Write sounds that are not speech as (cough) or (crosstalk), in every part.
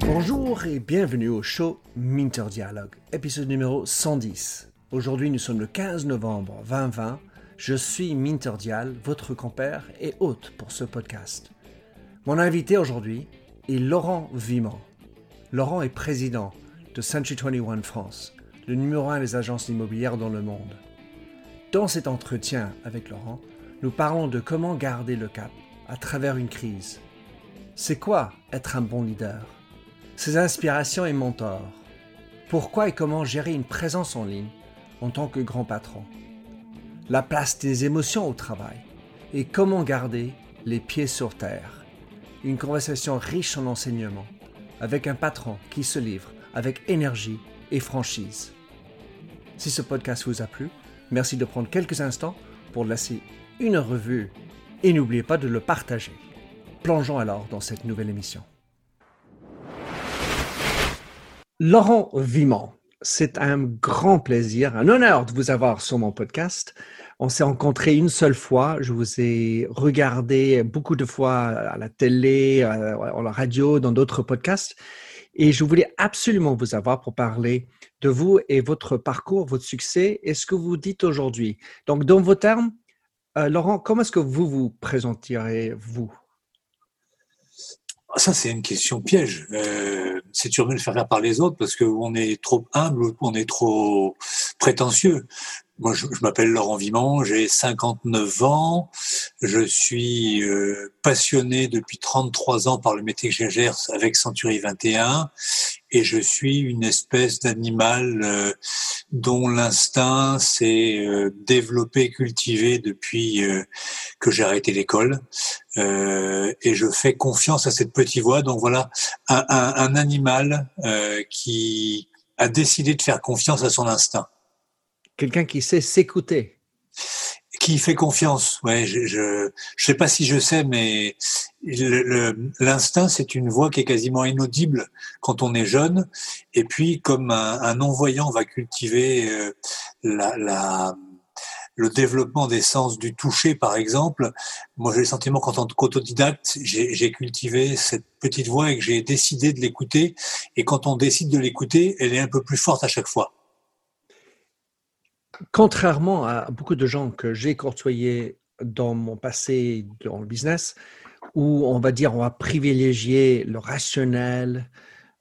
Bonjour et bienvenue au show Minter Dialogue, épisode numéro 110. Aujourd'hui, nous sommes le 15 novembre 2020. Je suis Minter Dial, votre compère et hôte pour ce podcast. Mon invité aujourd'hui est Laurent Viment. Laurent est président de Century 21 France, le numéro un des agences immobilières dans le monde. Dans cet entretien avec Laurent, nous parlons de comment garder le cap à travers une crise. C'est quoi être un bon leader? Ses inspirations et mentors. Pourquoi et comment gérer une présence en ligne en tant que grand patron? La place des émotions au travail et comment garder les pieds sur terre. Une conversation riche en enseignements avec un patron qui se livre avec énergie et franchise. Si ce podcast vous a plu, merci de prendre quelques instants pour laisser une revue et n'oubliez pas de le partager. Plongeons alors dans cette nouvelle émission. Laurent Viment, c'est un grand plaisir, un honneur de vous avoir sur mon podcast. On s'est rencontrés une seule fois. Je vous ai regardé beaucoup de fois à la télé, à la radio, dans d'autres podcasts. Et je voulais absolument vous avoir pour parler de vous et votre parcours, votre succès et ce que vous dites aujourd'hui. Donc, dans vos termes, euh, Laurent, comment est-ce que vous vous présenterez, vous? Ah, ça, c'est une question piège. Euh, c'est mieux de faire par les autres parce qu'on est trop humble, on est trop prétentieux. Moi, je, m'appelle Laurent Viment, j'ai 59 ans, je suis euh, passionné depuis 33 ans par le métier que j'exerce avec Century 21 et je suis une espèce d'animal euh, dont l'instinct s'est euh, développé, cultivé depuis que j'ai arrêté l'école et je fais confiance à cette petite voix. Donc voilà, un, un, un animal qui a décidé de faire confiance à son instinct. Quelqu'un qui sait s'écouter. Qui fait confiance. Ouais, je, je, je sais pas si je sais, mais l'instinct, c'est une voix qui est quasiment inaudible quand on est jeune. Et puis, comme un, non-voyant va cultiver euh, la, la le développement des sens du toucher, par exemple, moi j'ai le sentiment qu'en tant qu'autodidacte, j'ai cultivé cette petite voix et que j'ai décidé de l'écouter. Et quand on décide de l'écouter, elle est un peu plus forte à chaque fois. Contrairement à beaucoup de gens que j'ai côtoyés dans mon passé dans le business, où on va dire on va privilégier le rationnel,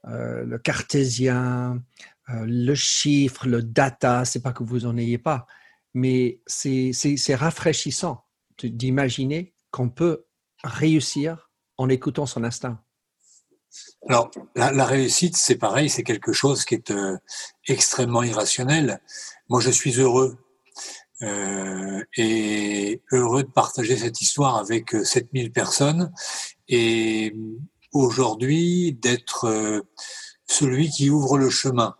euh, le cartésien, euh, le chiffre, le data, c'est pas que vous en ayez pas, mais c'est rafraîchissant d'imaginer qu'on peut réussir en écoutant son instinct. Alors, la, réussite, c'est pareil, c'est quelque chose qui est euh, extrêmement irrationnel. Moi, je suis heureux euh, et heureux de partager cette histoire avec 7000 euh, personnes et aujourd'hui d'être celui qui ouvre le chemin.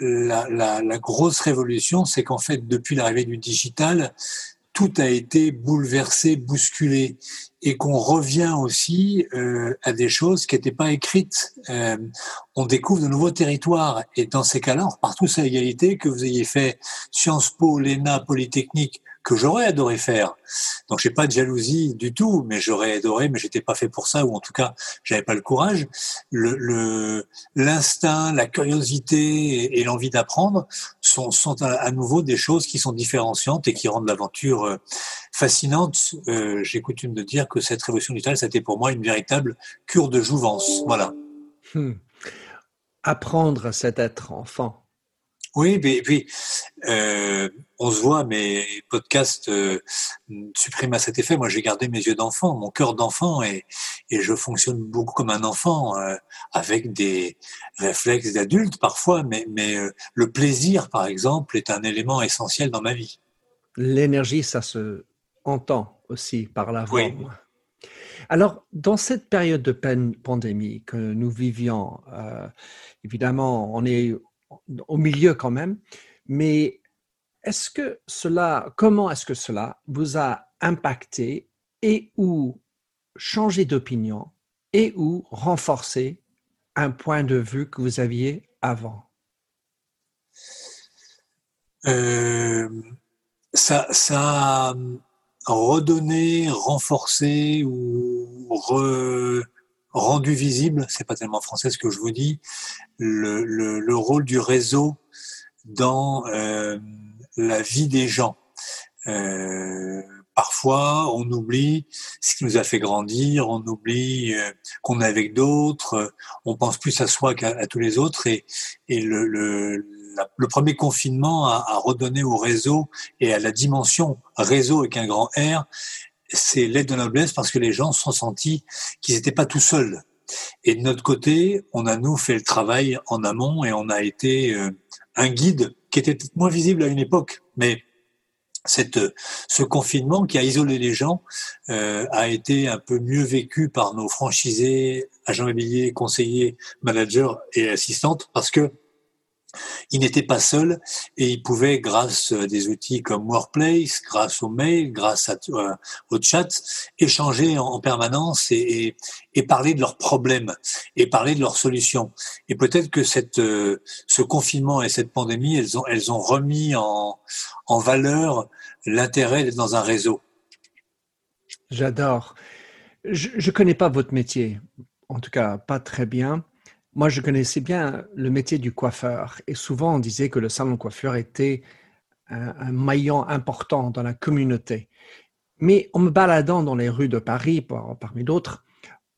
La, grosse révolution, c'est qu'en fait, depuis l'arrivée du digital, tout a été bouleversé, bousculé, et qu'on revient aussi euh, à des choses qui n'étaient pas écrites. Euh, on découvre de nouveaux territoires, et dans ces cas-là, on repart tous à égalité, que vous ayez fait Sciences Po, l'ENA, Polytechnique, que j'aurais adoré faire. Donc j'ai pas de jalousie du tout, mais j'aurais adoré, mais j'étais pas fait pour ça, ou en tout cas j'avais pas le courage. Le l'instinct, la curiosité et, l'envie d'apprendre sont, sont à, nouveau des choses qui sont différenciantes et qui rendent l'aventure euh, fascinante. Euh, J'ai coutume de dire que cette révolution digitale, c'était pour moi une véritable cure de jouvence. Voilà. Hmm. Apprendre, c'est être enfant. Oui, et puis euh, on se voit, mes podcasts euh, suppriment à cet effet. Moi, j'ai gardé mes yeux d'enfant, mon cœur d'enfant, et, et, je fonctionne beaucoup comme un enfant, euh, avec des réflexes d'adulte parfois, mais, mais euh, le plaisir, par exemple, est un élément essentiel dans ma vie. L'énergie, ça se entend aussi par la voix. Alors, dans cette période de pandémie que nous vivions, évidemment, on est au milieu quand même. Mais est-ce que cela, comment est-ce que cela vous a impacté et ou changé d'opinion et ou renforcé un point de vue que vous aviez avant? Euh, ça, ça, redonné, renforcé ou rendu visible, c'est pas tellement français ce que je vous dis, le, le, rôle du réseau dans euh, la vie des gens. Euh, parfois, on oublie ce qui nous a fait grandir, on oublie euh, qu'on est avec d'autres, on pense plus à soi qu'à tous les autres, et, et le, le le premier confinement a, a, redonné au réseau et à la dimension réseau avec un grand R, c'est l'aide de noblesse parce que les gens se sont sentis qu'ils n'étaient pas tout seuls. Et de notre côté, on a nous fait le travail en amont et on a été euh, un guide qui était moins visible à une époque, mais cette, ce confinement qui a isolé les gens euh, a été un peu mieux vécu par nos franchisés, agents immobiliers, conseillers, managers et assistantes parce que il n'était pas seul et il pouvait, grâce à des outils comme Workplace, grâce au mail, grâce euh, au chat, échanger en, permanence et, parler de leurs problèmes et parler de leurs solutions. Et peut-être que cette, euh, ce confinement et cette pandémie, elles ont, elles ont remis en, en valeur l'intérêt d'être dans un réseau. J'adore. Je ne connais pas votre métier, en tout cas pas très bien. Moi, je connaissais bien le métier du coiffeur et souvent on disait que le salon de coiffeur était un, maillon important dans la communauté. Mais en me baladant dans les rues de Paris, parmi d'autres,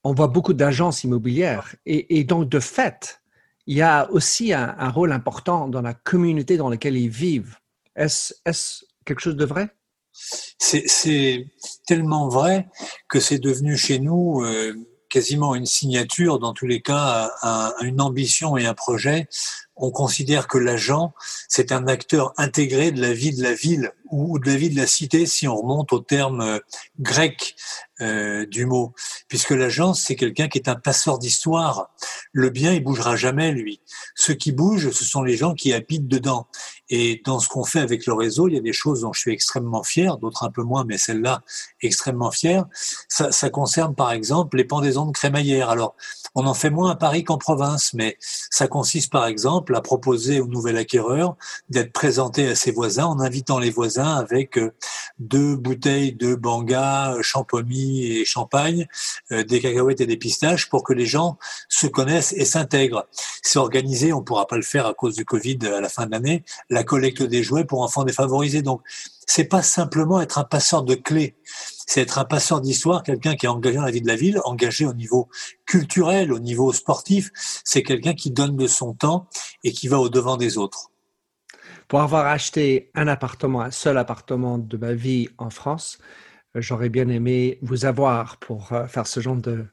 on voit beaucoup d'agences immobilières et, donc de fait, il y a aussi un, rôle important dans la communauté dans laquelle ils vivent. Est-ce quelque chose de vrai? C'est tellement vrai que c'est devenu chez nous euh, quasiment une signature, dans tous les cas, à, une ambition et un projet. On considère que l'agent, c'est un acteur intégré de la vie de la ville ou de la vie de la cité, si on remonte au terme euh, grec euh, du mot, puisque l'agent, c'est quelqu'un qui est un passeur d'histoire. Le bien, il bougera jamais, lui. Ce qui bouge, ce sont les gens qui habitent dedans. Et dans ce qu'on fait avec le réseau, il y a des choses dont je suis extrêmement fier, d'autres un peu moins, mais celle-là, extrêmement fier. Ça, ça, concerne par exemple les pendaisons de crémaillère. Alors, on en fait moins à Paris qu'en province, mais ça consiste par exemple à proposer au nouvel acquéreur d'être présenté à ses voisins en invitant les voisins avec euh, deux bouteilles de banga, champomis et champagne, euh, des cacahuètes et des pistaches pour que les gens se connaissent et s'intègrent. C'est organisé, on ne pourra pas le faire à cause du Covid à la fin de l'année, la collecte des jouets pour enfants défavorisés. Donc, c'est pas simplement être un passeur de clés, c'est être un passeur d'histoire, quelqu'un qui est engagé dans la vie de la ville, engagé au niveau culturel, au niveau sportif. C'est quelqu'un qui donne de son temps et qui va au devant des autres. Pour avoir acheté un appartement, un seul appartement de ma vie en France, j'aurais bien aimé vous avoir pour euh, faire ce genre de,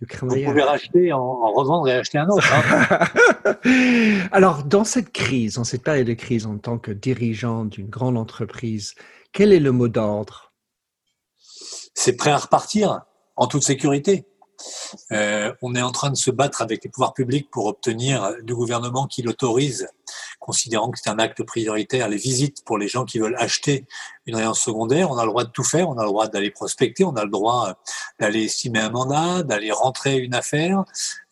vous pouvez racheter, en, revendre et acheter un autre. Hein. (laughs) Alors, dans cette crise, dans cette période de crise, en tant que dirigeant d'une grande entreprise, quel est le mot d'ordre? C'est prêt à repartir en toute sécurité. Euh, on est en train de se battre avec les pouvoirs publics pour obtenir du gouvernement qui l'autorise, considérant que c'est un acte prioritaire, les visites pour les gens qui veulent acheter une résidence secondaire. On a le droit de tout faire, on a le droit d'aller prospecter, on a le droit d'aller estimer un mandat, d'aller rentrer une affaire.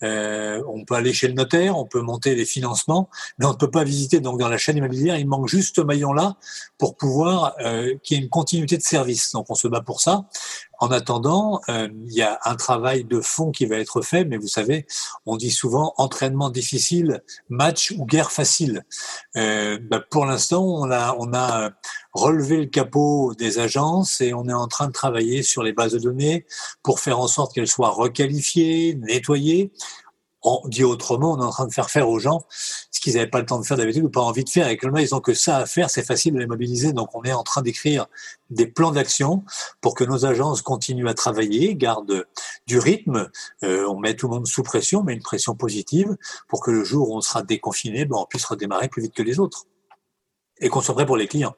Euh, on peut aller chez le notaire, on peut monter les financements, mais on ne peut pas visiter. Donc dans la chaîne immobilière, il manque juste ce maillon-là pour pouvoir euh, qu'il y ait une continuité de service. Donc on se bat pour ça. En attendant, euh, il y a un travail de fond qui va être fait, mais vous savez, on dit souvent entraînement difficile, match ou guerre facile. Euh, bah, pour l'instant, on a, on a relevé le capot des agences et on est en train de travailler sur les bases de données pour faire en sorte qu'elles soient requalifiées, nettoyées. On dit autrement, on est en train de faire faire aux gens ce qu'ils n'avaient pas le temps de faire d'habitude ou pas envie de faire. Et que ils ont que ça à faire, c'est facile de les mobiliser. Donc, on est en train d'écrire des plans d'action pour que nos agences continuent à travailler, gardent du rythme. Euh, on met tout le monde sous pression, mais une pression positive pour que le jour où on sera déconfiné, ben, on puisse redémarrer plus vite que les autres et qu'on soit prêt pour les clients.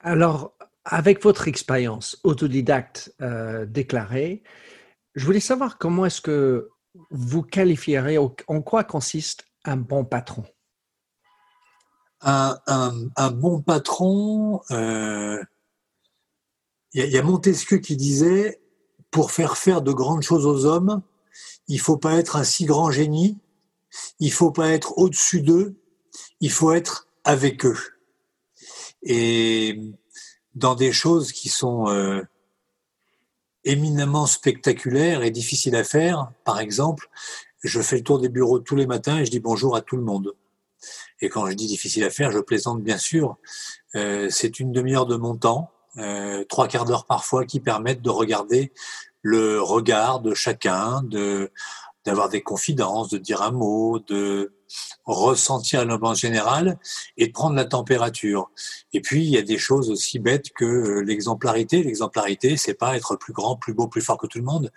Alors, avec votre expérience autodidacte euh, déclarée, je voulais savoir comment est-ce que vous qualifierez, en quoi consiste un bon patron? Un, bon patron, il euh, y, a Montesquieu qui disait, pour faire faire de grandes choses aux hommes, il faut pas être un si grand génie, il faut pas être au-dessus d'eux, il faut être avec eux. Et dans des choses qui sont euh, éminemment spectaculaires et difficiles à faire. Par exemple, je fais le tour des bureaux tous les matins et je dis bonjour à tout le monde. Et quand je dis difficile à faire, je plaisante bien sûr. Euh, c'est une demi-heure de mon temps, euh, trois quarts d'heure parfois, qui permettent de regarder le regard de chacun, de d'avoir des confidences, de dire un mot, de ressentir l'ambiance générale et de prendre la température. Et puis, il y a des choses aussi bêtes que euh, l'exemplarité. L'exemplarité, c'est pas être plus grand, plus beau, plus fort que tout le monde.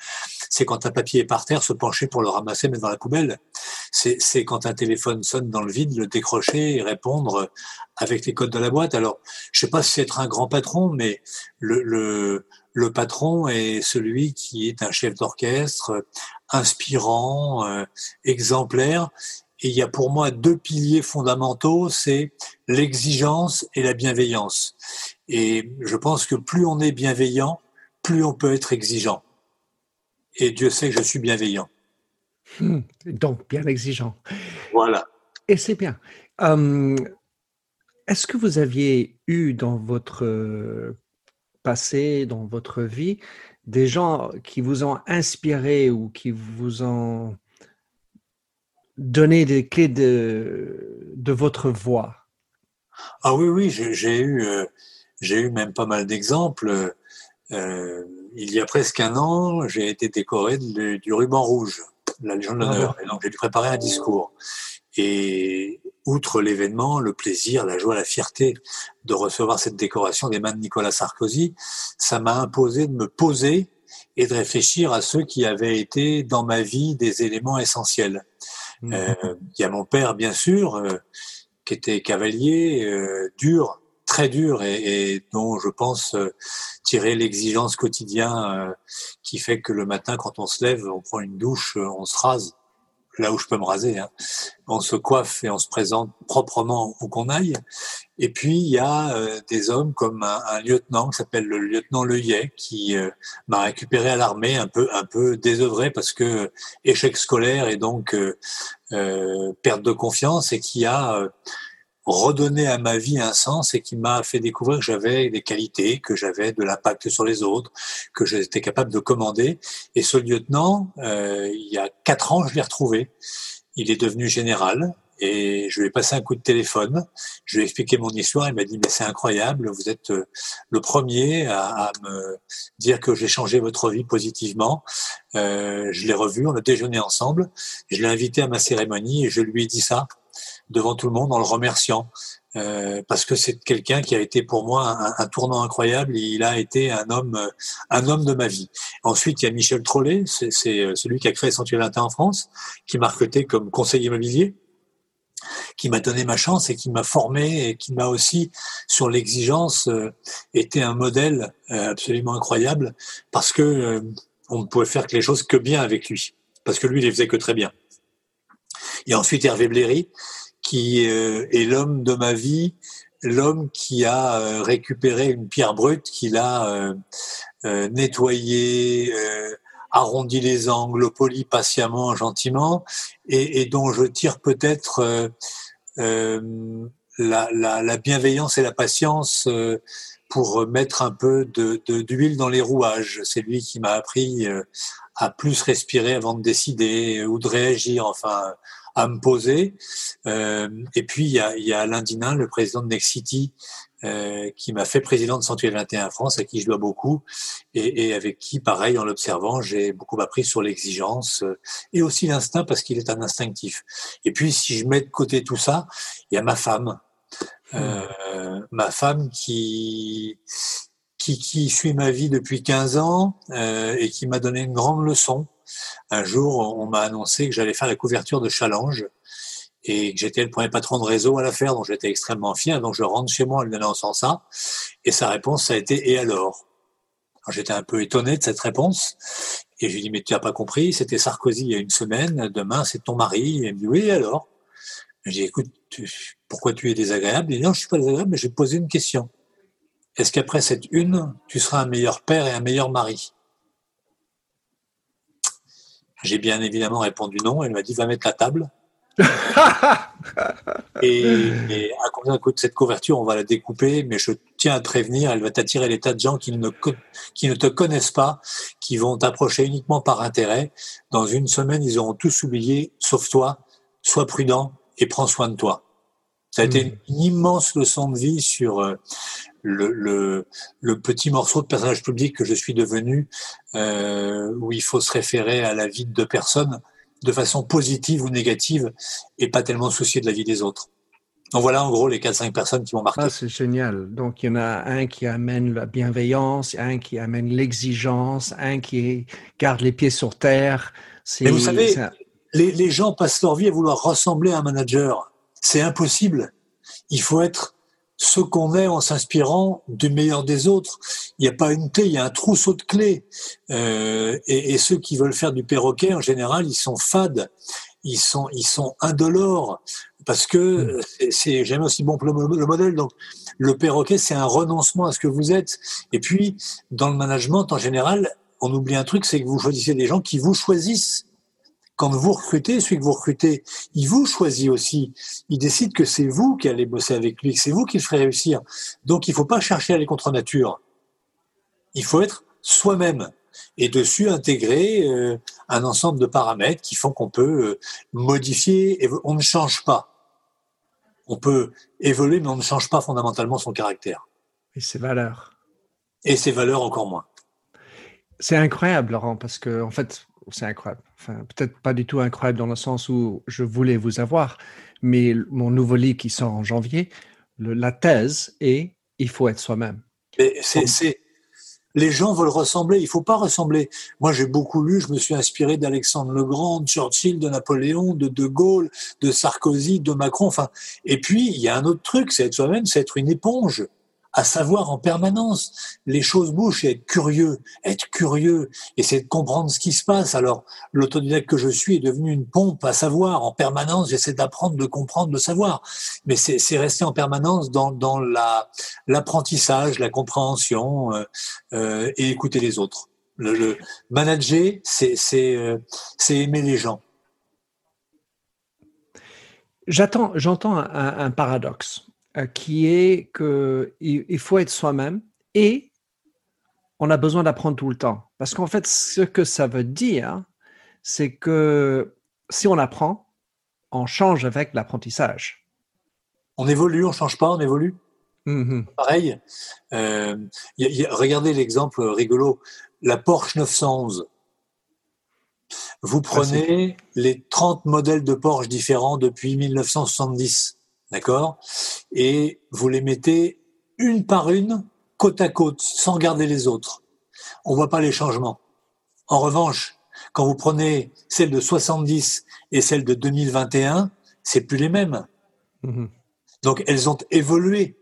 C'est quand un papier est par terre, se pencher pour le ramasser, mettre dans la poubelle. C'est quand un téléphone sonne dans le vide, le décrocher et répondre avec les codes de la boîte. Alors, je sais pas si c'est être un grand patron, mais le patron est celui qui est un chef d'orchestre, inspirant, euh, exemplaire, et il y a pour moi deux piliers fondamentaux, c'est l'exigence et la bienveillance. Et je pense que plus on est bienveillant, plus on peut être exigeant. Et Dieu sait que je suis bienveillant. Hmm, donc, bien exigeant. Voilà. Et c'est bien. Hum, est-ce que vous aviez eu dans votre passé, dans votre vie, des gens qui vous ont inspiré ou qui vous ont donner des clés de, de votre voix Ah oui, oui, j'ai eu, euh, j'ai eu même pas mal d'exemples. Euh, il y a presque un an, j'ai été décoré du ruban rouge, la Légion d'honneur. Et donc, j'ai dû préparer un discours. Et outre l'événement, le plaisir, la joie, la fierté de recevoir cette décoration des mains de Nicolas Sarkozy, ça m'a imposé de me poser et de réfléchir à ceux qui avaient été dans ma vie des éléments essentiels. Euh, il y a mon père, bien sûr, euh, qui était cavalier, euh, dur, très dur, et, et, dont je pense tirer l'exigence quotidienne qui fait que le matin, quand on se lève, on prend une douche, on se rase là où je peux me raser. Hein. On se coiffe et on se présente proprement où qu'on aille. Et puis il y a euh, des hommes comme un, lieutenant qui s'appelle le lieutenant Leuillet qui euh, m'a récupéré à l'armée un peu un peu désœuvré parce que euh, échec scolaire et donc perte de confiance et qui a redonné à ma vie un sens et qui m'a fait découvrir que j'avais des qualités, que j'avais de l'impact sur les autres, que j'étais capable de commander. Et ce lieutenant, euh, il y a quatre ans, je l'ai retrouvé. Il est devenu général et je lui ai passé un coup de téléphone. Je lui ai expliqué mon histoire. Il m'a dit, mais c'est incroyable, vous êtes euh, le premier à, à me dire que j'ai changé votre vie positivement. Euh, je l'ai revu, on a déjeuné ensemble. Je l'ai invité à ma cérémonie et je lui ai dit ça devant tout le monde en le remerciant. Euh, parce que c'est quelqu'un qui a été pour moi un, tournant incroyable. Il a été un homme, euh, un homme de ma vie. Ensuite, il y a Michel Trollet, c'est euh, celui qui a créé Sanctuaire en France, qui m'a recruté comme conseiller immobilier, qui m'a donné ma chance et qui m'a formé et qui m'a aussi, sur l'exigence, euh, été un modèle absolument incroyable parce que on ne pouvait faire que les choses que bien avec lui, parce que lui, il les faisait que très bien. Et ensuite, Hervé Bléry, qui euh, est l'homme de ma vie, l'homme qui a euh, récupéré une pierre brute, qu'il a euh, nettoyée, arrondi les angles, poli patiemment, gentiment, et, dont je tire peut-être la, la, la, bienveillance et la patience pour mettre un peu d'huile d'huile dans les rouages. C'est lui qui m'a appris à plus respirer avant de décider ou de réagir. Enfin, à me poser. Euh, et puis, il y a, il y a Alain Dinin, le président de Next City, euh, qui m'a fait président de Sanctuaire 21 France, à qui je dois beaucoup, et, et avec qui, pareil, en l'observant, j'ai beaucoup appris sur l'exigence euh, et aussi l'instinct, parce qu'il est un instinctif. Et puis, si je mets de côté tout ça, il y a ma femme. Euh, ma femme qui, qui, qui suit ma vie depuis 15 ans euh, et qui m'a donné une grande leçon un jour, on m'a annoncé que j'allais faire la couverture de Challenge et que j'étais le premier patron de réseau à la faire, donc j'étais extrêmement fier. Donc je rentre chez moi en lui annonçant ça, et sa réponse ça a été et alors? J'étais un peu étonné de cette réponse, et je lui dis mais tu n'as pas compris, c'était Sarkozy il y a une semaine, demain c'est ton mari. Et il me dit oui et alors? Je dis écoute, pourquoi tu es désagréable? Il dit non, je suis pas désagréable, mais je vais poser une question. Est-ce qu'après cette une, tu seras un meilleur père et un meilleur mari? J'ai bien évidemment répondu non. Elle m'a dit va mettre la table. (laughs) et, à combien coûte cette couverture? On va la découper, mais je tiens à te prévenir, elle va t'attirer les tas de gens qui ne, qui ne te connaissent pas, qui vont t'approcher uniquement par intérêt. Dans une semaine, ils auront tous oublié, sauf toi. Sois prudent et prends soin de toi. Ça a été hmm. une, immense leçon de vie sur euh, le, le, le, petit morceau de personnage public que je suis devenu, euh, où il faut se référer à la vie de personnes de façon positive ou négative et pas tellement soucier de la vie des autres. Donc voilà en gros les 4-5 personnes qui m'ont marqué. Ah, c'est génial. Donc il y en a un qui amène la bienveillance, un qui amène l'exigence, un qui garde les pieds sur terre. Mais vous savez, les, les gens passent leur vie à vouloir ressembler à un manager. C'est impossible. Il faut être ce qu'on est en s'inspirant du meilleur des autres. Il n'y a pas une thé, il y a un trousseau de clés. Euh, et, et, ceux qui veulent faire du perroquet, en général, ils sont fades, ils sont, ils sont indolores, parce que hmm. c'est jamais aussi bon que le, modèle. Donc, le perroquet, c'est un renoncement à ce que vous êtes. Et puis, dans le management, en général, on oublie un truc, c'est que vous choisissez des gens qui vous choisissent. Quand vous recrutez, celui que vous recrutez, il vous choisit aussi. Il décide que c'est vous qui allez bosser avec lui, que c'est vous qui le ferez réussir. Donc, il ne faut pas chercher à aller contre nature. Il faut être soi-même et dessus intégrer euh, un ensemble de paramètres qui font qu'on peut euh, modifier. Et on ne change pas. On peut évoluer, mais on ne change pas fondamentalement son caractère. Et ses valeurs. Et ses valeurs encore moins. C'est incroyable, Laurent, parce que en fait, c'est incroyable. Enfin, peut-être pas du tout incroyable dans le sens où je voulais vous avoir, mais mon nouveau livre qui sort en janvier, la thèse est il faut être soi-même. C'est les gens veulent ressembler. Il faut pas ressembler. Moi, j'ai beaucoup lu. Je me suis inspiré d'Alexandre le Grand, de Churchill, de Napoléon, de De Gaulle, de Sarkozy, de Macron. Enfin, et puis il y a un autre truc, c'est être soi-même, c'est être une éponge à savoir en permanence. Les choses bougent et être curieux, être curieux, c'est de comprendre ce qui se passe. Alors, l'autodidacte que je suis est devenu une pompe à savoir en permanence. J'essaie d'apprendre, de comprendre, de savoir. Mais c'est rester en permanence dans, dans l'apprentissage, la, compréhension euh, euh, et écouter les autres. Le, manager, c'est euh, aimer les gens. J'entends un, un, paradoxe. Euh, qui est qu'il faut être soi-même et on a besoin d'apprendre tout le temps. Parce qu'en fait, ce que ça veut dire, c'est que si on apprend, on change avec l'apprentissage. On évolue, on change pas, on évolue? Mmh Pareil. Euh, regardez l'exemple rigolo, la Porsche 911. Vous prenez les 30 modèles de Porsche différents depuis 1970. D'accord? Et vous les mettez une par une, côte à côte, sans regarder les autres. On voit pas les changements. En revanche, quand vous prenez celle de 70 et celle de 2021, c'est plus les mêmes. Mhm. Donc elles ont évolué,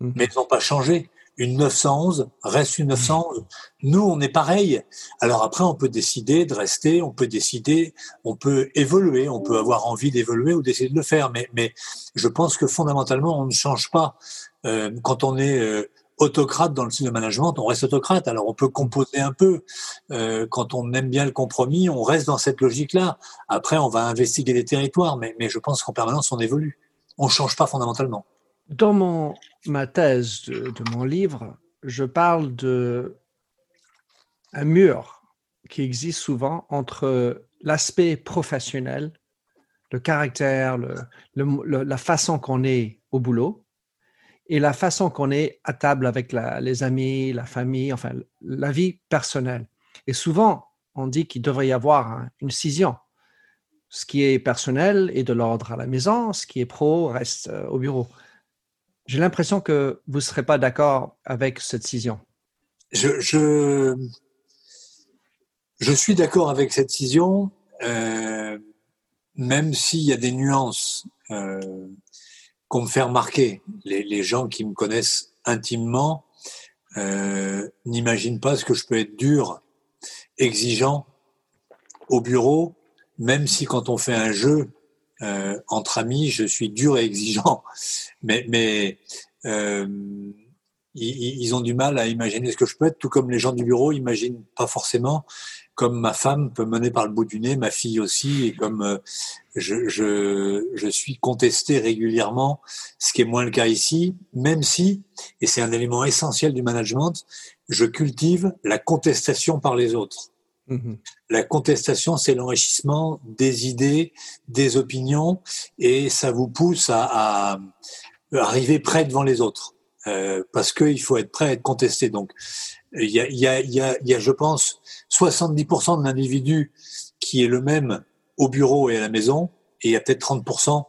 mhm. mais elles n'ont pas changé une 911 reste une 911. Nous, on est pareil. Alors après, on peut décider de rester, on peut décider, on peut évoluer, on peut avoir envie d'évoluer ou d'essayer de le faire. Mais, mais je pense que fondamentalement, on ne change pas. Euh, quand on est euh, autocrate dans le style de management, on reste autocrate. Alors on peut composer un peu. Euh, quand on aime bien le compromis, on reste dans cette logique-là. Après, on va investiguer les territoires, mais, mais je pense qu'en permanence, on évolue. On ne change pas fondamentalement. Dans ma thèse de, mon livre, je parle de un mur qui existe souvent entre l'aspect professionnel, le caractère, la façon qu'on est au boulot et la façon qu'on est à table avec les amis, la famille, enfin la vie personnelle. Et souvent, on dit qu'il devrait y avoir une scission. Ce qui est personnel est de l'ordre à la maison, ce qui est pro reste euh, au bureau. J'ai l'impression que vous ne serez pas d'accord avec cette décision. Je, je, je suis d'accord avec cette décision, euh, même s'il y a des nuances euh, qu'on me fait remarquer. Les, les, gens qui me connaissent intimement euh, n'imaginent pas ce que je peux être dur, exigeant au bureau, même si quand on fait un jeu, euh, entre amis, je suis dur et exigeant, (laughs) mais, euh, ils, ont du mal à imaginer ce que je peux être, tout comme les gens du bureau imaginent pas forcément, comme ma femme peut mener par le bout du nez, ma fille aussi, et comme euh, je, je, je suis contesté régulièrement, ce qui est moins le cas ici, même si, et c'est un élément essentiel du management, je cultive la contestation par les autres. Mm-hmm. La contestation, c'est l'enrichissement des idées, des opinions, et ça vous pousse à, à arriver près devant les autres. Euh, parce qu'il faut être prêt à être contesté. Donc, il y a, y, a, y, a, y a, je pense, 70% de l'individu qui est le même au bureau et à la maison, et il y a peut-être 30%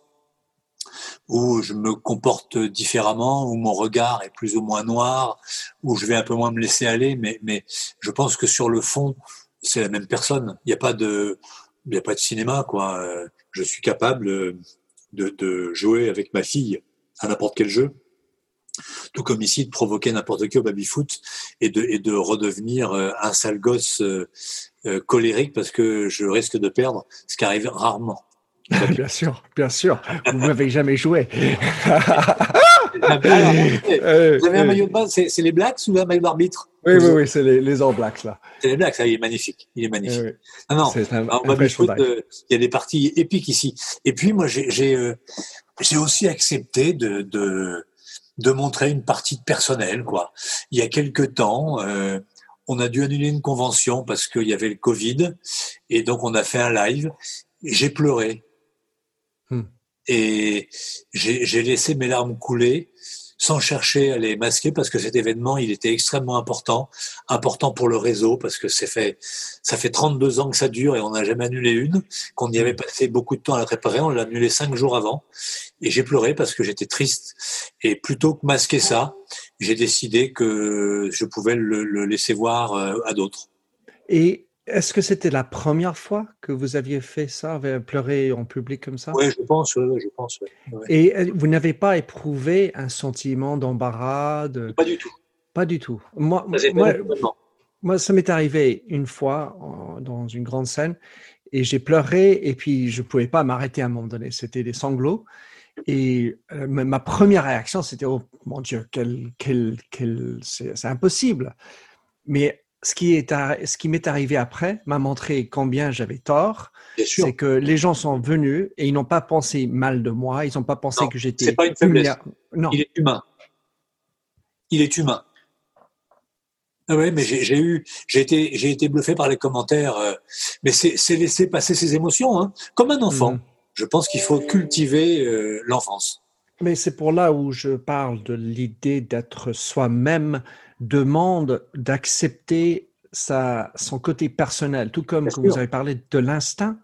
où je me comporte différemment, où mon regard est plus ou moins noir, où je vais un peu moins me laisser aller, mais, mais je pense que sur le fond, c'est la même personne. Il n'y a pas de, il a pas de cinéma, quoi. Je suis capable de, jouer avec ma fille à n'importe quel jeu tout comme ici, de provoquer n'importe qui au baby-foot et de, et de redevenir euh, un sale gosse euh, euh, colérique parce que je risque de perdre, ce qui arrive rarement. (laughs) bien sûr, bien sûr. Vous n'avez jamais joué. (laughs) (laughs) Vous avez un maillot de base, c'est les Blacks ou un maillot d'arbitre? Oui, oui, oui, c'est les, les All Blacks là. C'est les Blacks, ça, il est magnifique. Il est magnifique. Non, non, il y a des parties épiques ici. Et puis moi, j'ai aussi accepté de, de de montrer une partie de personnel. Quoi. Il y a quelque temps, euh, on a dû annuler une convention parce qu'il y avait le Covid, et donc on a fait un live. J'ai pleuré. Et j'ai laissé mes larmes couler sans chercher à les masquer parce que cet événement, il était extrêmement important, important pour le réseau parce que c'est fait, ça fait 32 ans que ça dure et on n'a jamais annulé une, qu'on y avait passé beaucoup de temps à la préparer, on l'a annulé cinq jours avant et j'ai pleuré parce que j'étais triste. Et plutôt que masquer ça, j'ai décidé que je pouvais le, le laisser voir euh, à d'autres. Et est-ce que c'était la première fois que vous aviez fait ça, pleurer en public comme ça? Oui, je pense, je pense. Et euh, vous n'avez pas éprouvé un sentiment d'embarras Pas du tout. Pas du tout. Moi, moi, ça m'est arrivé une fois dans une grande scène et j'ai pleuré et puis je ne pouvais pas m'arrêter à un moment donné. C'était des sanglots. Et euh, ma première réaction, c'était Oh mon Dieu, quel, quel, quel, c'est impossible. Mais ce qui est ce qui m'est arrivé après m'a montré combien j'avais tort. C'est que les gens sont venus et ils n'ont pas pensé mal de moi. Ils n'ont pas pensé que j'étais. C'est pas une faiblesse. Non. Il est humain. Il est humain. Ah ouais, mais j'ai eu, j'ai été, j'ai été bluffé par les commentaires. Euh, mais c'est laisser passer ses émotions, hein, comme un enfant. Mm. Je pense qu'il faut cultiver euh, l'enfance. Mais c'est pour là où je parle de l'idée d'être soi-même demande d'accepter son côté personnel, tout comme vous avez parlé de l'instinct.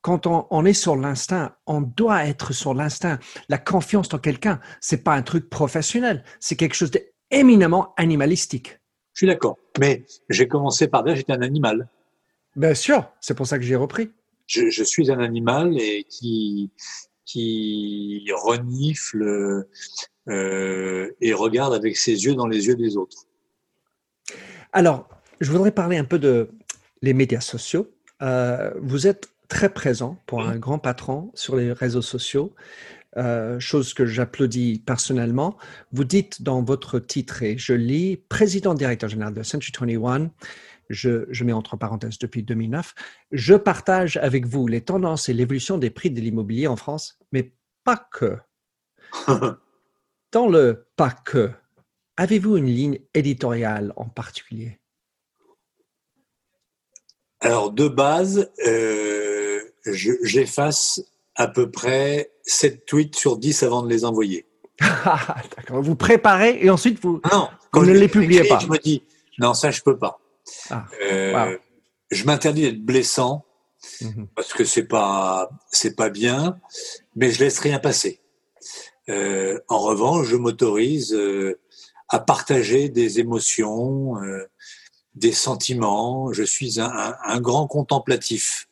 Quand on, est sur l'instinct, on doit être sur l'instinct. La confiance dans quelqu'un, c'est pas un truc professionnel, c'est quelque chose d'éminemment animalistique. Je suis d'accord, mais j'ai commencé par dire j'étais un animal. Bien sûr, c'est pour ça que j'ai repris. Je, suis un animal et qui qui renifle euh, et regarde avec ses yeux dans les yeux des autres. Alors, je voudrais parler un peu de les médias sociaux. Euh, vous êtes très présent pour un grand patron sur les réseaux sociaux, euh, chose que j'applaudis personnellement. Vous dites dans votre titre, et je lis, président directeur général de Century 21, je, je, mets entre parenthèses depuis 2009, je partage avec vous les tendances et l'évolution des prix de l'immobilier en France, mais pas que. (laughs) Dans le pas que, avez-vous une ligne éditoriale en particulier? Alors, de base, euh, j'efface à peu près 7 tweets sur 10 avant de les envoyer. (laughs) D'accord. Vous préparez et ensuite vous, non, quand ne les publiez pas. Je me dis, non, ça, je peux pas. Ah, euh, je m'interdis d'être blessant mhm. parce que c'est pas, c'est pas bien, mais je laisse rien passer. Euh, en revanche, je m'autorise euh, à partager des émotions, des sentiments. Je suis un, un, grand contemplatif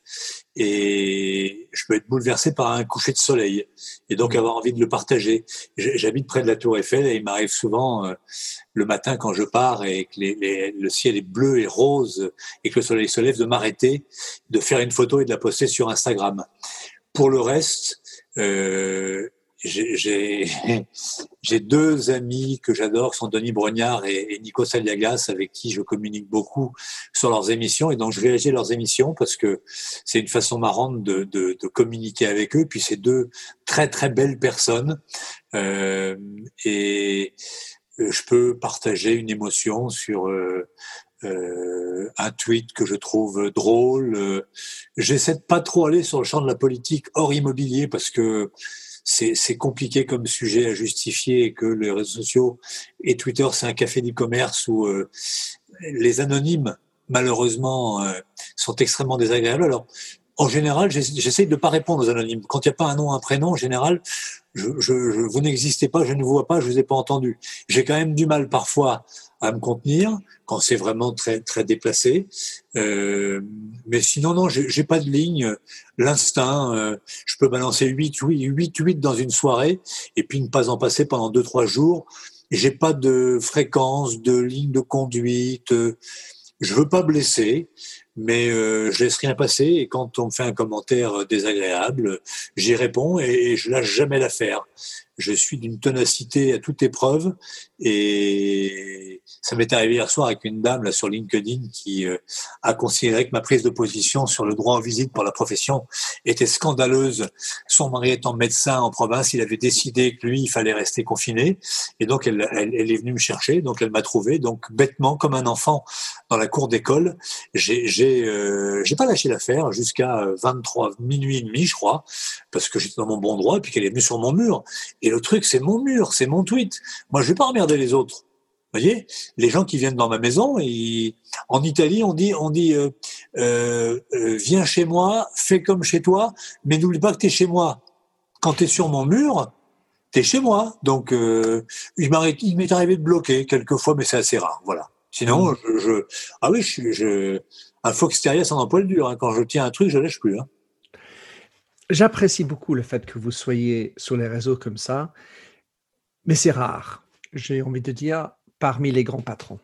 et je peux être bouleversé par un coucher de soleil et donc avoir envie de le partager. J'habite près de la Tour Eiffel et il m'arrive souvent le matin quand je pars et que les, le ciel est bleu et rose et que le soleil se lève de m'arrêter, de faire une photo et de la poster sur Instagram. Pour le reste, euh, (laughs) j'ai deux amis que j'adore, sont Denis Brognard et, Nico Saliagas, avec qui je communique beaucoup sur leurs émissions. Et donc, je réagis leurs émissions parce que c'est une façon marrante de, de, de, communiquer avec eux. Puis, c'est deux très, très belles personnes. Euh, et euh, je peux partager une émotion sur euh, euh, un tweet que je trouve drôle. Euh, j'essaie de pas trop aller sur le champ de la politique hors immobilier parce que c'est compliqué comme sujet à justifier et que les réseaux sociaux et Twitter, c'est un café du commerce où euh, les anonymes, malheureusement, sont extrêmement désagréables. Alors, en général, j'essaie de ne pas répondre aux anonymes. Quand il n'y a pas un nom, un prénom, en général, je, je, vous n'existez pas, je ne vous vois pas, je vous ai pas entendu. J'ai quand même du mal parfois à me contenir quand c'est vraiment très très déplacé. Euh, mais sinon non, j'ai pas de ligne. L'instinct, euh, je peux balancer 8 8 8 8 dans une soirée et puis ne pas en passer pendant deux trois jours. J'ai pas de fréquence, de ligne de conduite. Je veux pas blesser mais euh, je laisse rien passer et quand on me fait un commentaire désagréable, j'y réponds et, et je lâche jamais l'affaire je suis d'une tenacité à toute épreuve et ça m'est arrivé hier soir avec une dame là sur LinkedIn qui euh, a considéré que ma prise de position sur le droit en visite pour la profession était scandaleuse. Son mari étant médecin en province, il avait décidé que lui, il fallait rester confiné et donc elle, elle, elle est venue me chercher, donc elle m'a trouvé, donc bêtement comme un enfant dans la cour d'école, j'ai j'ai euh, j'ai pas lâché l'affaire jusqu'à 23 minuit et demi, je crois, parce que j'étais dans mon bon droit et puis qu'elle est venue sur mon mur et le truc, c'est mon mur, c'est mon tweet. Moi, je vais pas emmerder les autres. Vous voyez, les gens qui viennent dans ma maison, et en Italie, on dit, on dit, euh, euh, euh, viens chez moi, fais comme chez toi, mais n'oublie pas que tu es chez moi. Quand tu es sur mon mur, tu es chez moi. Donc, il m'est arrivé de bloquer quelquefois, mais c'est assez rare. Voilà. Sinon, mmh. je, ah oui, je, je, un fox terrier sans emploi dur. Hein. Quand je tiens un truc, je lâche plus. Hein. J'apprécie beaucoup le fait que vous soyez sur les réseaux comme ça, mais c'est rare, j'ai envie de dire, parmi les grands patrons.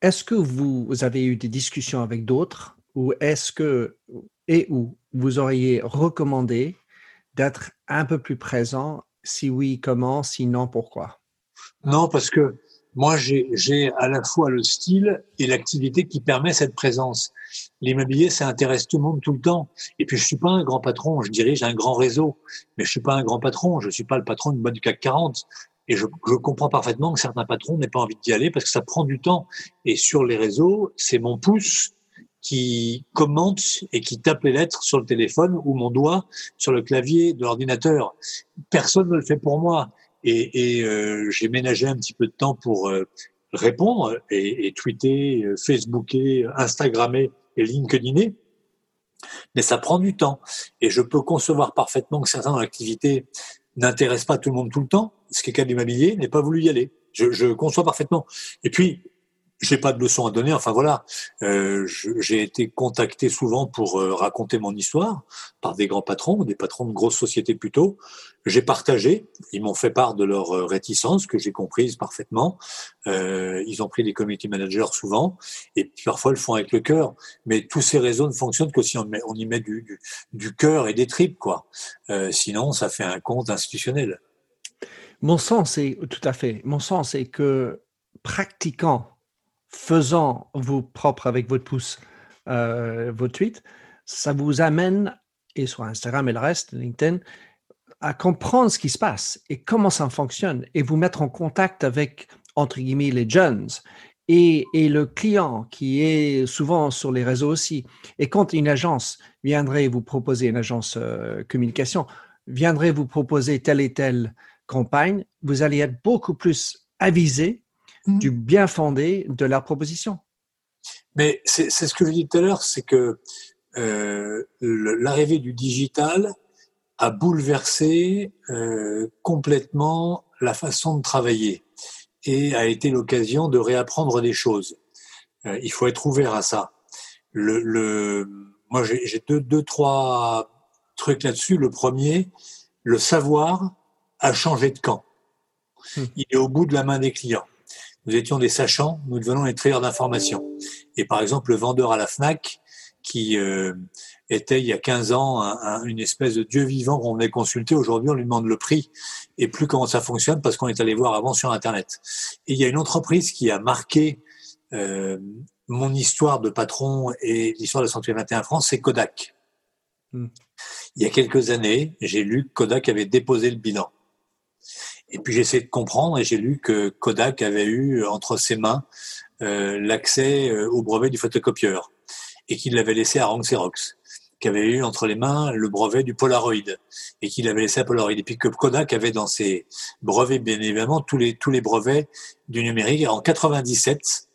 Est-ce que vous avez eu des discussions avec d'autres ou est-ce que, et où vous auriez recommandé d'être un peu plus présent? Si oui, comment? Sinon, pourquoi? Non, parce que moi, j'ai à la fois le style et l'activité qui permet cette présence. L'immobilier, ça intéresse tout le monde tout le temps. Et puis, je suis pas un grand patron. Je dirige un grand réseau, mais je suis pas un grand patron. Je suis pas le patron d'une boîte du CAC 40. Et je, je, comprends parfaitement que certains patrons n'aient pas envie d'y aller parce que ça prend du temps. Et sur les réseaux, c'est mon pouce qui commente et qui tape les lettres sur le téléphone ou mon doigt sur le clavier de l'ordinateur. Personne ne le fait pour moi et, et euh, j'ai ménagé un petit peu de temps pour euh, répondre et, et, tweeter, euh, Facebooker, Instagrammer et LinkedIner. Mais ça prend du temps. Et je peux concevoir parfaitement que certains dans l'activité n'intéressent pas tout le monde tout le temps, ce qui est cas de l'immobilier, n'est pas voulu y aller. Je, je conçois parfaitement. Et puis, j'ai pas de leçons à donner. Enfin voilà, euh, j'ai été contacté souvent pour euh, raconter mon histoire par des grands patrons, des patrons de grosses sociétés plutôt. J'ai partagé. Ils m'ont fait part de leur euh, réticence que j'ai comprise parfaitement. Euh, ils ont pris des community managers souvent et parfois ils le font avec le cœur. Mais tous ces réseaux ne fonctionnent que si on, y met du, du, cœur et des tripes quoi. Sinon, ça fait un compte institutionnel. Mon sens est tout à fait. Mon sens est que pratiquant faisant vous propre avec votre pouce euh, vos tweets, ça vous amène, et sur Instagram et le reste, LinkedIn, à comprendre ce qui se passe et comment ça fonctionne et vous mettre en contact avec, entre guillemets, les jeunes et, et, le client qui est souvent sur les réseaux aussi. Et quand une agence viendrait vous proposer, une agence euh, communication, viendrait vous proposer telle et telle campagne, vous allez être beaucoup plus avisé Mmh. du bien fondé de leur proposition. Mais c'est ce que je dis tout à l'heure, c'est que euh, l'arrivée du digital a bouleversé euh, complètement la façon de travailler et a été l'occasion de réapprendre des choses. Euh, il faut être ouvert à ça. Le, le moi, j'ai deux, deux, trois trucs là-dessus. Le premier, le savoir a changé de camp. Mmh. Il est au bout de la main des clients nous étions des sachants, nous devenons des trieurs d'informations. Et par exemple, le vendeur à la FNAC, qui euh, était il y a 15 ans une espèce de dieu vivant qu'on venait consulter. Aujourd'hui, on lui demande le prix et plus comment ça fonctionne parce qu'on est allé voir avant sur Internet. Et il y a une entreprise qui a marqué euh, mon histoire de patron et l'histoire de la santé 21 France, c'est Kodak. Hmm. Il y a quelques années, j'ai lu que Kodak avait déposé le bilan. Et puis j'ai essayé de comprendre et j'ai lu que Kodak avait eu entre ses mains euh, l'accès euh, au brevet du photocopieur et qu'il l'avait laissé à Rank Xerox, qui avait eu entre les mains le brevet du Polaroid et qu'il avait laissé à Polaroid. Et puis que Kodak avait dans ses brevets, bien évidemment, tous les, tous les brevets du numérique. En 97,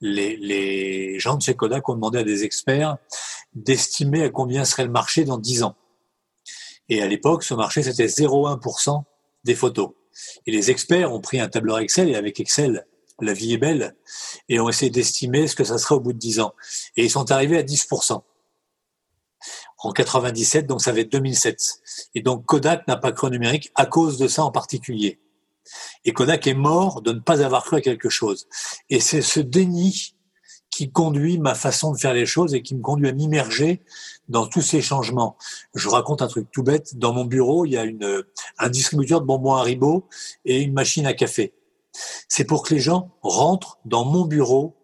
les, les gens de chez Kodak ont demandé à des experts d'estimer à combien serait le marché dans 10 ans. Et à l'époque, ce marché, c'était 0,1% des photos. Et les experts ont pris un tableur Excel et avec Excel, la vie est belle, et ont essayé d'estimer ce que ça serait au bout de 10 ans. Et ils sont arrivés à 10%. En 97, donc ça va être 2007. Et donc Kodak n'a pas cru au numérique à cause de ça en particulier. Et Kodak est mort de ne pas avoir cru à quelque chose. Et c'est ce déni qui conduit ma façon de faire les choses et qui me conduit à m'immerger dans tous ces changements. Je raconte un truc tout bête. Dans mon bureau, il y a une, un distributeur de bonbons Haribo et une machine à café. C'est pour que les gens rentrent dans mon bureau,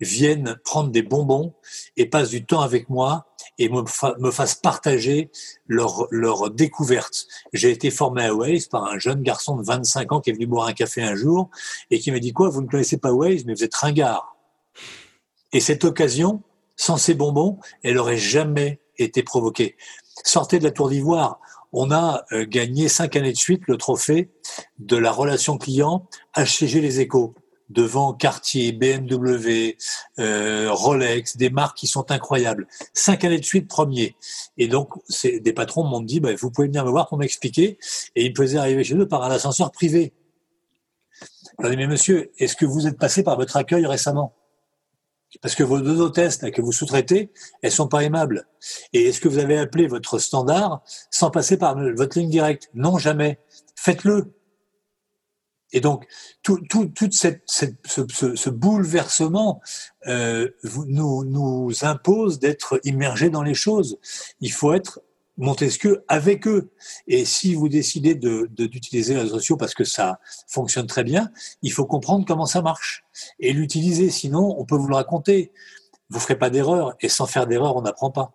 viennent prendre des bonbons et passent du temps avec moi et me, fassent partager leur, leur découverte. J'ai été formé à Waze par un jeune garçon de 25 ans qui est venu boire un café un jour et qui m'a dit quoi, vous ne connaissez pas Waze, mais vous êtes ringard. Et cette occasion, sans ces bonbons, elle aurait jamais été provoquée. Sortez de la tour d'ivoire, on a euh, gagné cinq années de suite le trophée de la relation client HCG Les Échos devant Cartier, BMW, euh, Rolex, des marques qui sont incroyables. Cinq années de suite, premier. Et donc, des patrons m'ont dit, bah, vous pouvez venir me voir pour m'expliquer. Et ils faisaient arriver chez eux par un ascenseur privé. Je mais monsieur, est-ce que vous êtes passé par votre accueil récemment? Parce que vos deux hôtesses que vous sous-traitez, elles sont pas aimables. Et est-ce que vous avez appelé votre standard sans passer par votre ligne directe? Non, jamais. Faites-le. Et donc, tout, tout, cette, cette, ce, ce, bouleversement euh, nous, nous impose d'être immergés dans les choses. Il faut être Montesquieu avec eux. Et si vous décidez de, d'utiliser les réseaux sociaux parce que ça fonctionne très bien, il faut comprendre comment ça marche et l'utiliser. Sinon, on peut vous le raconter. Vous ferez pas d'erreur et sans faire d'erreur, on n'apprend pas.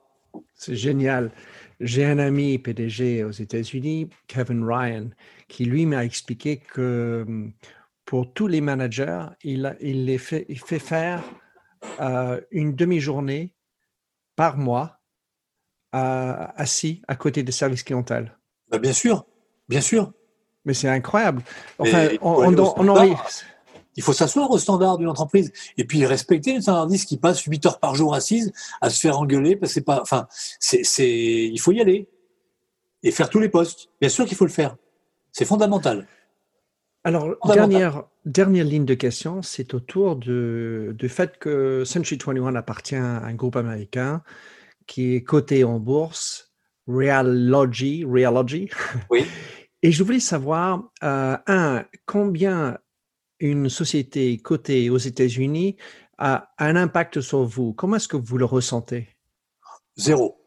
C'est génial. J'ai un ami PDG aux États-Unis, Kevin Ryan, qui lui m'a expliqué que pour tous les managers, il, les fait faire euh, une demi-journée par mois assis à côté des services clientèle bah, Bien sûr, bien sûr. Mais c'est incroyable. Enfin, il faut s'asseoir au standard d'une entreprise et puis respecter une standardiste qui passe 8 heures par jour assise à se faire engueuler parce que c'est pas, enfin, c'est, il faut y aller et faire tous les postes. Bien sûr qu'il faut le faire. C'est fondamental. Alors, Dernière, dernière ligne de question, c'est autour de, du fait que Century 21 appartient à un groupe américain qui est coté en bourse, Realogy. Realogy. Oui. (laughs) Et je voulais savoir, euh, un, combien une société cotée aux États-Unis a un impact sur vous? Comment est-ce que vous le ressentez? Zéro.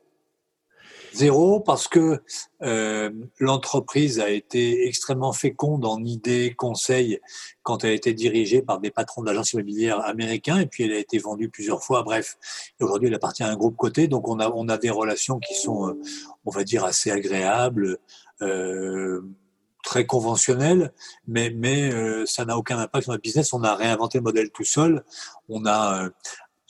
Zéro parce que euh, l'entreprise a été extrêmement féconde en idées, conseils quand elle a été dirigée par des patrons d'agences immobilières américains et puis elle a été vendue plusieurs fois. Bref, aujourd'hui elle appartient à un groupe coté, donc on a on a des relations qui sont, euh, on va dire, assez agréables. Euh, très conventionnelles, mais, mais euh, ça n'a aucun impact sur notre business. On a réinventé le modèle tout seul. On a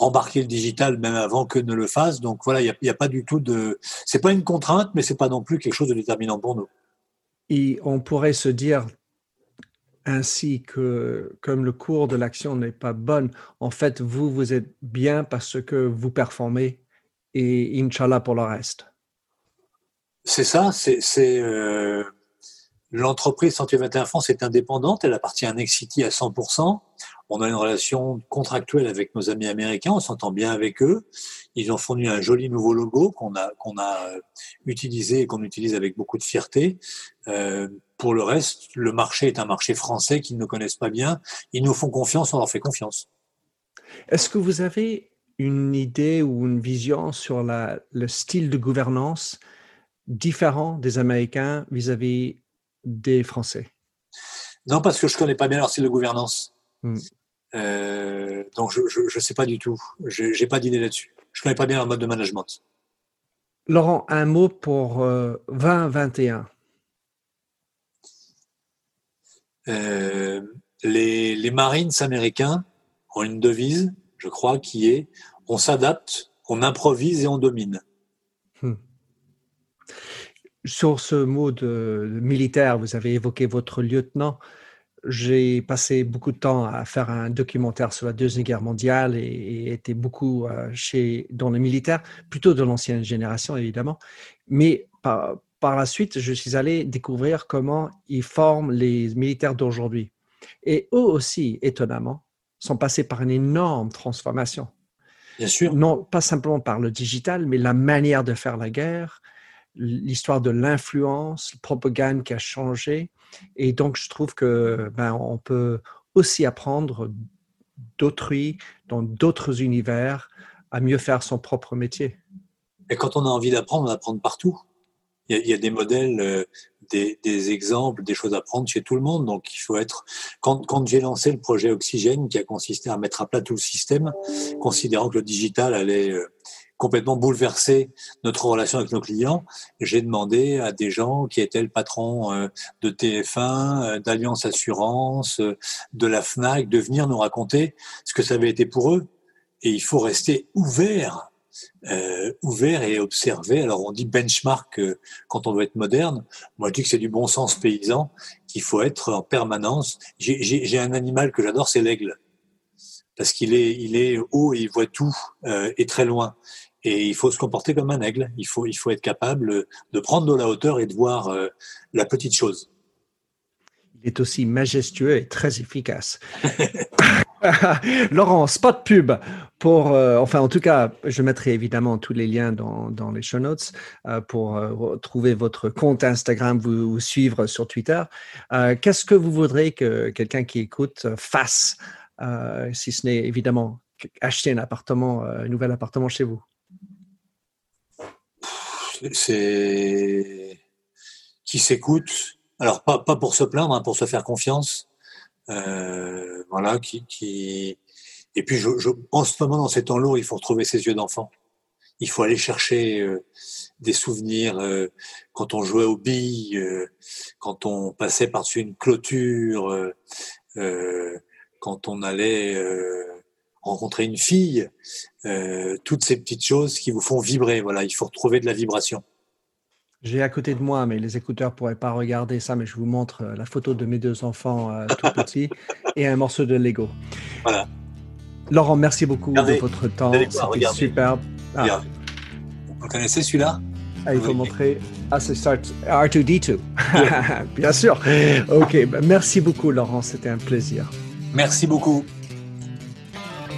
embarquer le digital même avant que ne le fasse. Donc voilà, il n'y a, a, pas du tout de. C'est pas une contrainte, mais c'est pas non plus quelque chose de déterminant pour nous. Et on pourrait se dire ainsi que comme le cours de l'action n'est pas bon, en fait, vous, vous êtes bien parce que vous performez et Inch'Allah pour le reste. C'est ça, c'est euh, l'entreprise Santé 21 France est indépendante, elle appartient à Nexity à 100%. On a une relation contractuelle avec nos amis américains, on s'entend bien avec eux. Ils ont fourni un joli nouveau logo qu'on a, qu'on a euh, utilisé et qu'on utilise avec beaucoup de fierté. Euh, pour le reste, le marché est un marché français qu'ils ne connaissent pas bien. Ils nous font confiance, on leur fait confiance. Est-ce que vous avez une idée ou une vision sur la, le style de gouvernance différent des Américains vis-à-vis des Français? Non, parce que je connais pas bien leur style de gouvernance. Hmm. Euh, donc je ne sais pas du tout. Je n'ai pas d'idée là-dessus. Je connais pas bien leur mode de management. Laurent, un mot pour euh, 2021. Euh, les, les Marines américains ont une devise, je crois, qui est on s'adapte, on improvise et on domine. Hmm. Sur ce mot de, de militaire, vous avez évoqué votre lieutenant. J'ai passé beaucoup de temps à faire un documentaire sur la Deuxième Guerre mondiale et, et été beaucoup euh, chez, dans les militaires, plutôt de l'ancienne génération évidemment. Mais par, par la suite, je suis allé découvrir comment ils forment les militaires d'aujourd'hui. Et eux aussi, étonnamment, sont passés par une énorme transformation. Bien sûr. Non pas simplement par le digital, mais la manière de faire la guerre, l'histoire de l'influence, la propagande qui a changé. Et donc, je trouve que ben, on peut aussi apprendre d'autrui dans d'autres univers à mieux faire son propre métier. Et quand on a envie d'apprendre, on apprend partout. Il y, a, des modèles, euh, des, exemples, des choses à prendre chez tout le monde. Donc, il faut être. Quand, quand j'ai lancé le projet Oxygène, qui a consisté à mettre à plat tout le système, considérant que le digital allait euh, complètement bouleverser notre relation avec nos clients, j'ai demandé à des gens qui étaient le patron euh, de TF1, d'Alliance Assurance, de la FNAC, de venir nous raconter ce que ça avait été pour eux. Et il faut rester ouvert euh, ouvert et observer. Alors on dit benchmark euh, quand on veut être moderne. Moi je dis que c'est du bon sens paysan, qu'il faut être en permanence. J'ai un animal que j'adore, c'est l'aigle, parce qu'il est, il est haut et il voit tout euh, et très loin. Et il faut se comporter comme un aigle. Il faut, il faut être capable de prendre de la hauteur et de voir euh, la petite chose. Il est aussi majestueux et très efficace. (laughs) Laurent, spot pub pour, euh, enfin en tout cas, je mettrai évidemment tous les liens dans, dans les show notes euh, pour trouver votre compte Instagram, vous, vous suivre sur Twitter. Qu'est-ce que vous voudrez que quelqu'un qui écoute fasse, si ce n'est évidemment acheter un appartement, un nouvel appartement chez vous? C'est qui s'écoute. Alors pas, pas pour se plaindre, hein, pour se faire confiance euh, voilà, qui, qui, et puis je, je, en ce moment dans ces temps lourds, il faut retrouver ses yeux d'enfant. Il faut aller chercher euh, des souvenirs euh, quand on jouait aux billes, euh, quand on passait par-dessus une clôture, euh, euh, quand on allait rencontrer une fille, toutes ces petites choses qui vous font vibrer. Voilà, il faut retrouver de la vibration. J'ai à côté de moi, mais les écouteurs ne pourraient pas regarder ça, mais je vous montre la photo de mes deux enfants euh, tout (laughs) petits et un morceau de Lego. Voilà. Laurent, merci beaucoup regardez, de votre temps. C'était superbe. Ah. Vous connaissez celui-là? Ah, il faut oui. montrer. Ah, c'est R2D2. (laughs) Bien sûr. OK. Ben, merci beaucoup, Laurent. C'était un plaisir. Merci beaucoup.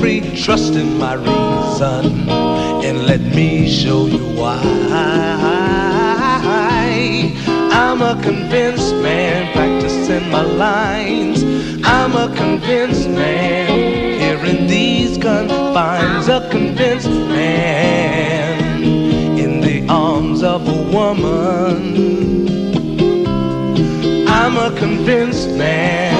free. Trust in my reason and let me show you why. I'm a convinced man practicing my lines. I'm a convinced man here in these confines. A convinced man in the arms of a woman. I'm a convinced man,